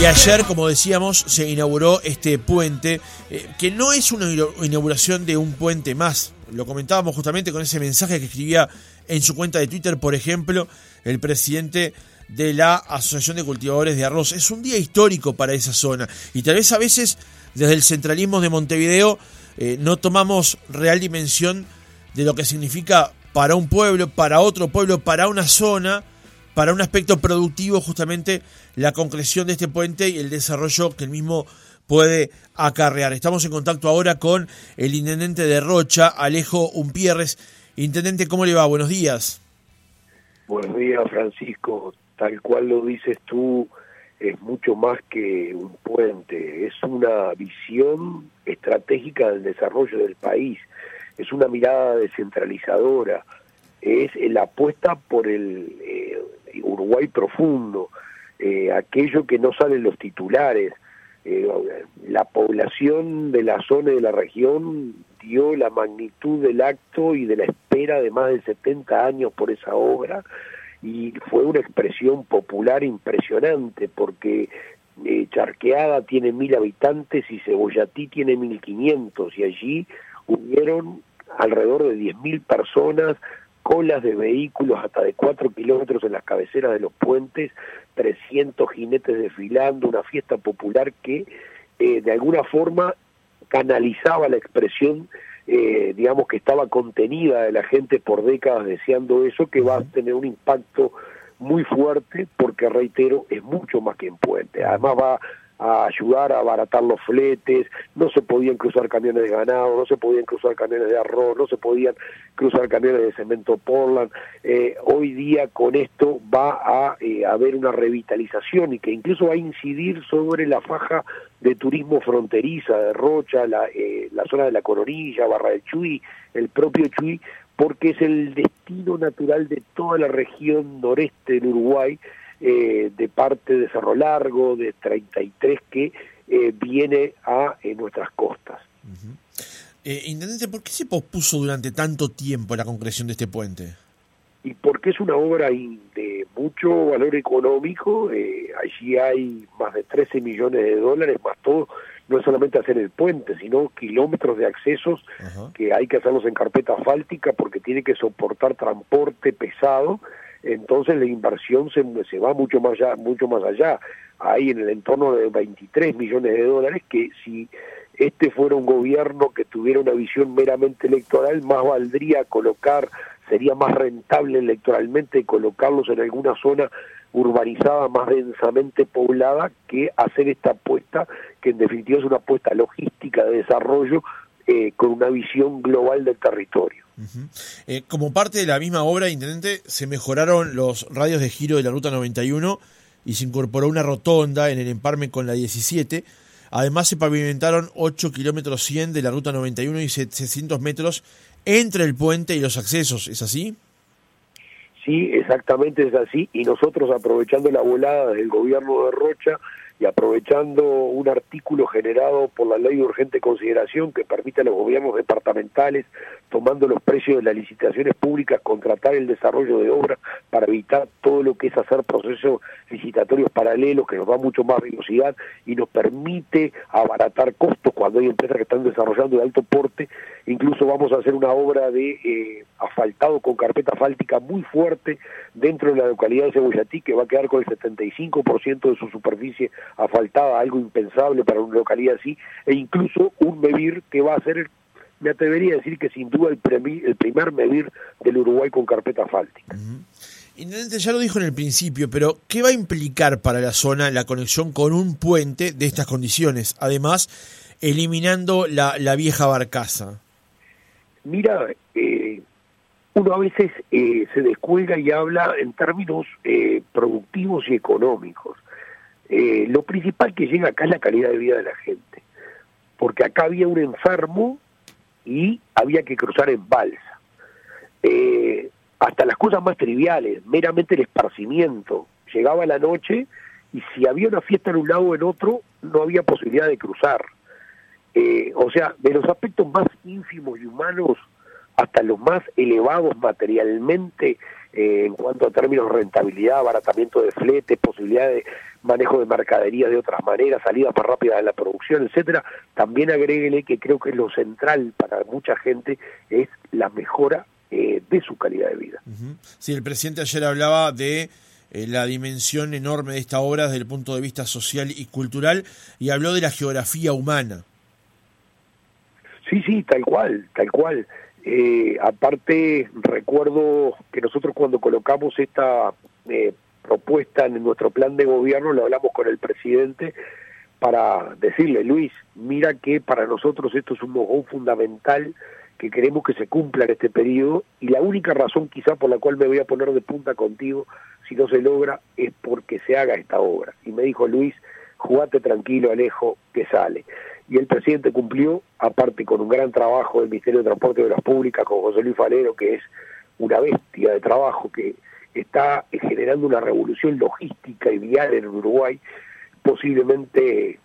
Y ayer, como decíamos, se inauguró este puente, eh, que no es una inauguración de un puente más. Lo comentábamos justamente con ese mensaje que escribía en su cuenta de Twitter, por ejemplo, el presidente de la Asociación de Cultivadores de Arroz. Es un día histórico para esa zona y tal vez a veces desde el centralismo de Montevideo eh, no tomamos real dimensión de lo que significa para un pueblo, para otro pueblo, para una zona, para un aspecto productivo justamente la concreción de este puente y el desarrollo que el mismo puede acarrear. Estamos en contacto ahora con el intendente de Rocha, Alejo Umpierres. Intendente, ¿cómo le va? Buenos días. Buenos días, Francisco tal cual lo dices tú, es mucho más que un puente, es una visión estratégica del desarrollo del país, es una mirada descentralizadora, es la apuesta por el Uruguay profundo, eh, aquello que no sale en los titulares. Eh, la población de la zona y de la región dio la magnitud del acto y de la espera de más de 70 años por esa obra y fue una expresión popular impresionante porque eh, Charqueada tiene mil habitantes y Cebollatí tiene mil quinientos y allí hubieron alrededor de diez mil personas colas de vehículos hasta de cuatro kilómetros en las cabeceras de los puentes, 300 jinetes desfilando, una fiesta popular que eh, de alguna forma canalizaba la expresión eh, digamos que estaba contenida de la gente por décadas deseando eso, que va a tener un impacto muy fuerte porque, reitero, es mucho más que en puente. Además va a ayudar a abaratar los fletes, no se podían cruzar camiones de ganado, no se podían cruzar camiones de arroz, no se podían cruzar camiones de cemento Portland. Eh, hoy día con esto va a eh, haber una revitalización y que incluso va a incidir sobre la faja de turismo fronteriza de Rocha, la, eh, la zona de la Coronilla, Barra del Chuy, el propio Chuy, porque es el destino natural de toda la región noreste del Uruguay, eh, de parte de Cerro Largo, de 33, que eh, viene a eh, nuestras costas. Intendente, ¿por qué se pospuso durante tanto tiempo la concreción de este puente? Y porque es una obra de mucho valor económico, allí hay más de 13 millones de dólares, más todo, no es solamente hacer el puente, sino kilómetros de accesos que hay que hacerlos en carpeta asfáltica porque tiene que soportar transporte pesado entonces la inversión se, se va mucho más allá, mucho más allá. Hay en el entorno de 23 millones de dólares que si este fuera un gobierno que tuviera una visión meramente electoral, más valdría colocar, sería más rentable electoralmente colocarlos en alguna zona urbanizada más densamente poblada que hacer esta apuesta, que en definitiva es una apuesta logística de desarrollo eh, con una visión global del territorio. Eh, como parte de la misma obra, Intendente, se mejoraron los radios de giro de la Ruta 91 y se incorporó una rotonda en el emparme con la 17. Además, se pavimentaron 8 kilómetros 100 de la Ruta 91 y 700 metros entre el puente y los accesos. ¿Es así? Sí, exactamente es así. Y nosotros, aprovechando la volada del gobierno de Rocha, y aprovechando un artículo generado por la ley de urgente consideración que permite a los gobiernos departamentales, tomando los precios de las licitaciones públicas, contratar el desarrollo de obras para evitar todo lo que es hacer procesos licitatorios paralelos, que nos da mucho más velocidad y nos permite abaratar costos cuando hay empresas que están desarrollando de alto porte. Incluso vamos a hacer una obra de eh, asfaltado con carpeta asfáltica muy fuerte dentro de la localidad de Cebollatí, que va a quedar con el 75% de su superficie asfaltada, algo impensable para una localidad así, e incluso un medir que va a ser, me atrevería a decir que sin duda el, el primer medir del Uruguay con carpeta asfáltica. Intendente, ya lo dijo en el principio, pero ¿qué va a implicar para la zona la conexión con un puente de estas condiciones? Además, eliminando la, la vieja barcaza. Mira, eh, uno a veces eh, se descuelga y habla en términos eh, productivos y económicos. Eh, lo principal que llega acá es la calidad de vida de la gente, porque acá había un enfermo y había que cruzar en balsa. Eh, hasta las cosas más triviales, meramente el esparcimiento. Llegaba la noche y si había una fiesta en un lado o en otro, no había posibilidad de cruzar. Eh, o sea, de los aspectos más ínfimos y humanos hasta los más elevados materialmente, eh, en cuanto a términos de rentabilidad, abaratamiento de fletes, posibilidad de manejo de mercaderías de otras maneras, salidas más rápidas de la producción, etcétera, también agréguele que creo que lo central para mucha gente es la mejora eh, de su calidad de vida. Sí, el presidente ayer hablaba de eh, la dimensión enorme de esta obra desde el punto de vista social y cultural y habló de la geografía humana. Sí, sí, tal cual, tal cual. Eh, aparte, recuerdo que nosotros cuando colocamos esta eh, propuesta en nuestro plan de gobierno, lo hablamos con el presidente para decirle, Luis, mira que para nosotros esto es un mojón fundamental que queremos que se cumpla en este periodo y la única razón quizá por la cual me voy a poner de punta contigo si no se logra es porque se haga esta obra. Y me dijo Luis, jugate tranquilo Alejo, que sale. Y el presidente cumplió, aparte con un gran trabajo del Ministerio de Transporte de las Públicas, con José Luis Falero, que es una bestia de trabajo que está generando una revolución logística y vial en Uruguay, posiblemente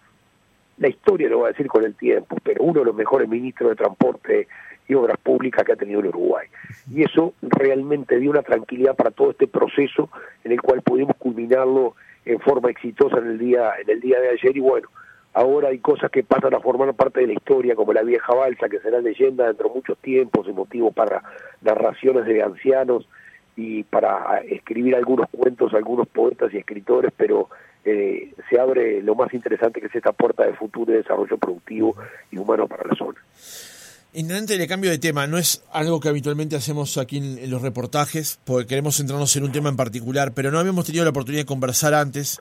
la historia lo va a decir con el tiempo, pero uno de los mejores ministros de Transporte y Obras Públicas que ha tenido el Uruguay. Y eso realmente dio una tranquilidad para todo este proceso en el cual pudimos culminarlo en forma exitosa en el día en el día de ayer y bueno, Ahora hay cosas que pasan a formar parte de la historia, como la vieja balsa, que será leyenda dentro de muchos tiempos y motivo para narraciones de ancianos y para escribir algunos cuentos, algunos poetas y escritores, pero eh, se abre lo más interesante que es esta puerta de futuro y desarrollo productivo y humano para la zona. Intendente, le cambio de tema, no es algo que habitualmente hacemos aquí en, los reportajes, porque queremos centrarnos en un tema en particular, pero no habíamos tenido la oportunidad de conversar antes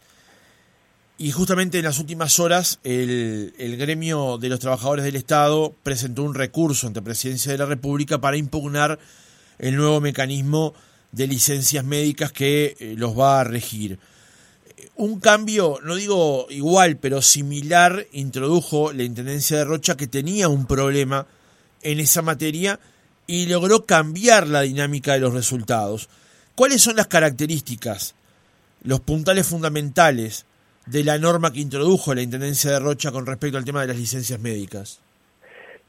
y justamente en las últimas horas el, gremio de los trabajadores del Estado presentó un recurso ante Presidencia de la República para impugnar el nuevo mecanismo de licencias médicas que eh, los va a regir. Un cambio, no digo igual, pero similar, introdujo la Intendencia de Rocha que tenía un problema en esa materia y logró cambiar la dinámica de los resultados. ¿Cuáles son las características, los puntales fundamentales de la norma que introdujo la Intendencia de Rocha con respecto al tema de las licencias médicas?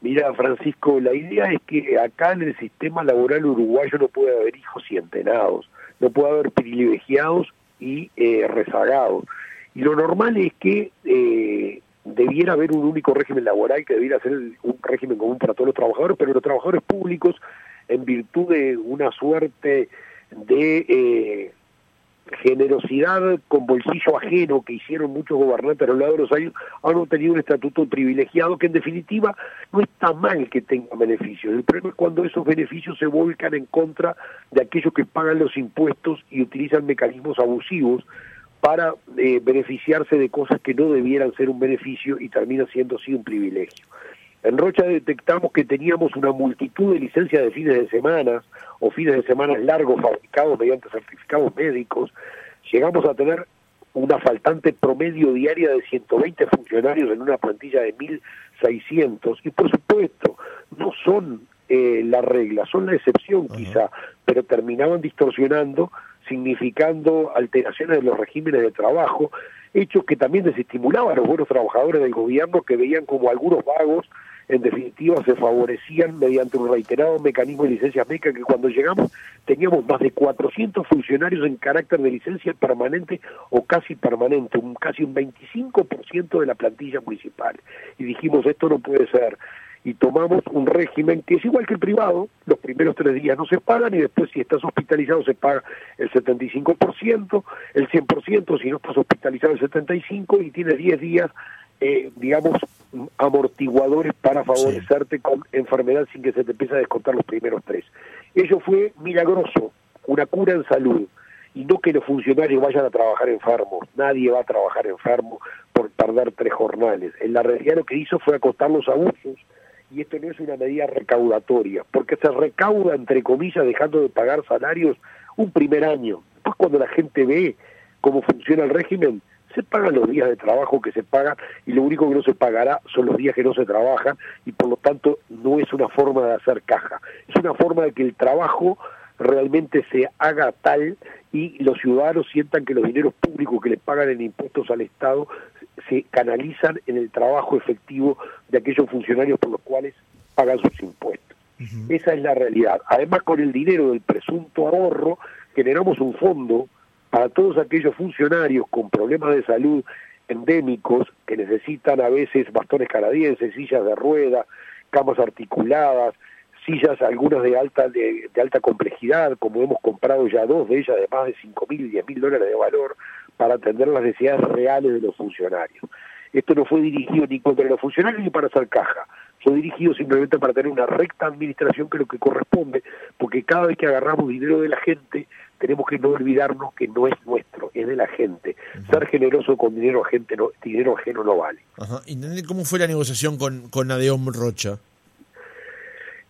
Mira, Francisco, la idea es que acá en el sistema laboral uruguayo no puede haber hijos y entenados, no puede haber privilegiados y eh, rezagados. Y lo normal es que eh, debiera haber un único régimen laboral que debiera ser un régimen común para todos los trabajadores, pero los trabajadores públicos, en virtud de una suerte de eh, generosidad con bolsillo ajeno que hicieron muchos gobernantes a lo largo de los años, han obtenido un estatuto privilegiado que en definitiva no está mal que tenga beneficios. El problema es cuando esos beneficios se volcan en contra de aquellos que pagan los impuestos y utilizan mecanismos abusivos para eh, beneficiarse de cosas que no debieran ser un beneficio y termina siendo así un privilegio. En Rocha detectamos que teníamos una multitud de licencias de fines de semana o fines de semana largos fabricados mediante certificados médicos. Llegamos a tener una faltante promedio diaria de 120 funcionarios en una plantilla de 1.600 y por supuesto no son eh, la regla, son la excepción quizá, pero terminaban distorsionando, significando alteraciones de los regímenes de trabajo, hechos que también desestimulaban a los buenos trabajadores del gobierno que veían como algunos vagos en definitiva se favorecían mediante un reiterado mecanismo de licencia médicas que cuando llegamos teníamos más de 400 funcionarios en carácter de licencia permanente o casi permanente, un, casi un 25% de la plantilla municipal. Y dijimos, esto no puede ser. Y tomamos un régimen que es igual que el privado, los primeros tres días no se pagan y después si estás hospitalizado se paga el 75%, el 100% si no estás hospitalizado el 75% y tienes 10 días eh, digamos, amortiguadores para favorecerte con enfermedad sin que se te empiece a descontar los primeros tres. Eso fue milagroso, una cura en salud, y no que los funcionarios vayan a trabajar enfermos. Nadie va a trabajar enfermo por tardar tres jornales. En la realidad lo que hizo fue acostar los abusos, y esto no es una medida recaudatoria, porque se recauda, entre comillas, dejando de pagar salarios un primer año. Después cuando la gente ve cómo funciona el régimen, se pagan los días de trabajo que se pagan y lo único que no se pagará son los días que no se trabajan y por lo tanto no es una forma de hacer caja, es una forma de que el trabajo realmente se haga tal y los ciudadanos sientan que los dineros públicos que les pagan en impuestos al Estado se canalizan en el trabajo efectivo de aquellos funcionarios por los cuales pagan sus impuestos. Esa es la realidad. Además, con el dinero del presunto ahorro, generamos un fondo para todos aquellos funcionarios con problemas de salud endémicos que necesitan a veces bastones canadienses, sillas de rueda, camas articuladas, sillas algunas de alta de, alta complejidad, como hemos comprado ya dos de ellas de más de cinco mil y diez mil dólares de valor para atender las necesidades reales de los funcionarios. Esto no fue dirigido ni contra los funcionarios ni para hacer caja, fue dirigido simplemente para tener una recta administración que es lo que corresponde, porque cada vez que agarramos dinero de la gente, tenemos que no olvidarnos que no es nuestro, es de la gente. Ser generoso con dinero, gente no, dinero ajeno no vale. Ajá. cómo fue la negociación con, con Adeom Rocha?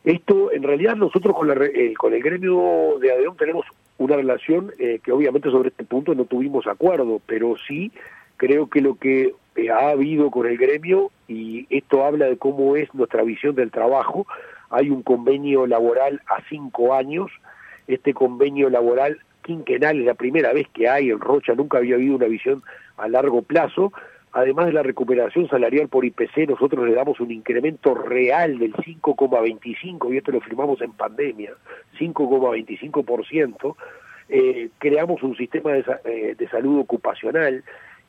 Esto, en realidad, nosotros con, eh, con el gremio de ADEON tenemos una relación eh, que obviamente sobre este punto no tuvimos acuerdo, pero sí creo que lo que eh, ha habido con el gremio, y esto habla de cómo es nuestra visión del trabajo, hay un convenio laboral a cinco años, este convenio laboral quinquenal es la primera vez que hay en Rocha, nunca había habido una visión a largo plazo, además de la recuperación salarial por IPC, nosotros le damos un incremento real del 5,25, y esto lo firmamos en pandemia, 5,25%, eh, creamos un sistema de, eh, de, salud ocupacional,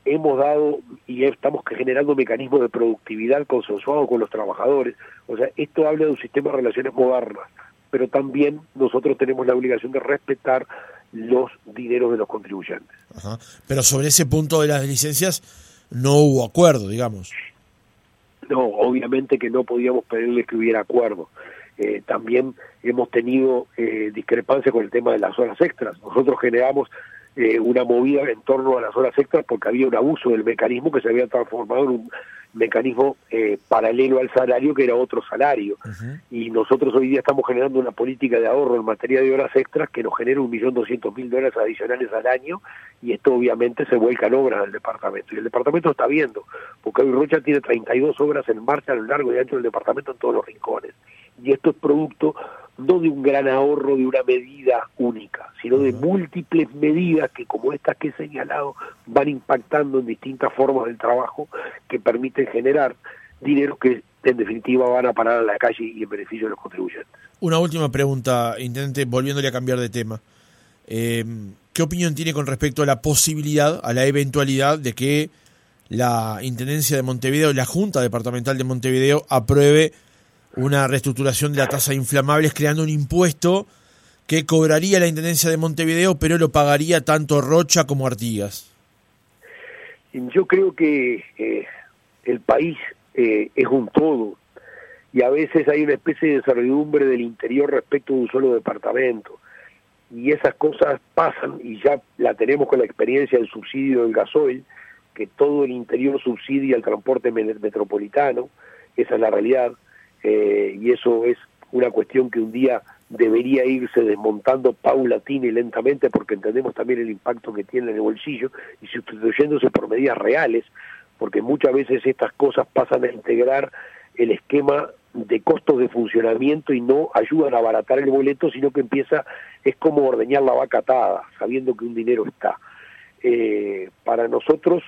hemos dado y estamos generando mecanismos de productividad consensuados con los trabajadores, o sea, esto habla de un sistema de relaciones modernas, pero también nosotros tenemos la obligación de respetar los dineros de los contribuyentes. Pero sobre ese punto de las licencias, no hubo acuerdo, digamos. No, obviamente que no podíamos pedirle que hubiera acuerdo. Eh, también hemos tenido eh, discrepancia con el tema de las horas extras. Nosotros generamos eh, una movida en torno a las horas extras porque había un abuso del mecanismo que se había transformado en un mecanismo eh, paralelo al salario que era otro salario. Y nosotros hoy día estamos generando una política de ahorro en materia de horas extras que nos genera un millón doscientos mil dólares adicionales al año y esto obviamente se vuelca en obras del departamento. Y el departamento está viendo, porque hoy Rocha tiene 32 obras en marcha a lo largo y ancho del departamento en todos los rincones. Y esto es producto no de un gran ahorro de una medida única, sino de múltiples medidas que, como estas que he señalado, van impactando en distintas formas del trabajo que permiten generar dinero que en definitiva van a parar a la calle y en beneficio de los contribuyentes. Una última pregunta, intendente, volviéndole a cambiar de tema. Eh, ¿Qué opinión tiene con respecto a la posibilidad, a la eventualidad de que la Intendencia de Montevideo, la Junta Departamental de Montevideo, apruebe una reestructuración de la tasa de inflamables creando un impuesto que cobraría la Intendencia de Montevideo, pero lo pagaría tanto Rocha como Artigas. Yo creo que eh, el país eh, es un todo. Y a veces hay una especie de servidumbre del interior respecto de un solo departamento. Y esas cosas pasan y ya la tenemos con la experiencia del subsidio del gasoil, que todo el interior subsidia el transporte metropolitano, esa es la realidad eh, y eso es una cuestión que un día debería irse desmontando paulatina y lentamente porque entendemos también el impacto que tiene en el bolsillo y sustituyéndose por medidas reales, porque muchas veces estas cosas pasan a integrar el esquema de costos de funcionamiento y no ayudan a abaratar el boleto, sino que empieza, es como ordeñar la vaca atada, sabiendo que un dinero está. Eh, para nosotros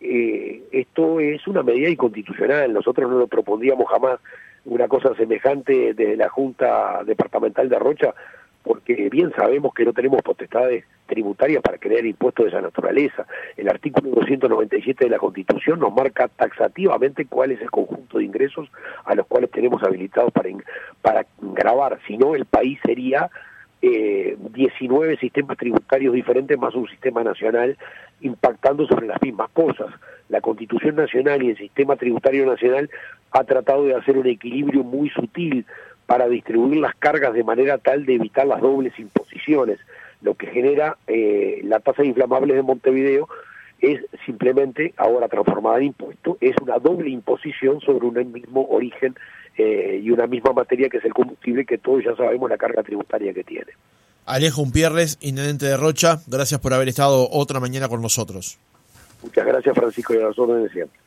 eh, esto es una medida inconstitucional, nosotros no lo propondríamos jamás una cosa semejante desde la Junta Departamental de Rocha, porque bien sabemos que no tenemos potestades tributarias para crear impuestos de esa naturaleza. El artículo 297 de la Constitución nos marca taxativamente cuál es el conjunto de ingresos a los cuales tenemos habilitados para, para grabar, si no el país sería eh, 19 sistemas tributarios diferentes más un sistema nacional impactando sobre las mismas cosas. La Constitución Nacional y el sistema tributario nacional ha tratado de hacer un equilibrio muy sutil para distribuir las cargas de manera tal de evitar las dobles imposiciones. Lo que genera eh, la tasa de inflamables de Montevideo es simplemente, ahora transformada en impuesto, es una doble imposición sobre un mismo origen eh, y una misma materia que es el combustible, que todos ya sabemos la carga tributaria que tiene. Alejo Umpierres, intendente de Rocha, gracias por haber estado otra mañana con nosotros. Muchas gracias, Francisco, y a las órdenes siempre.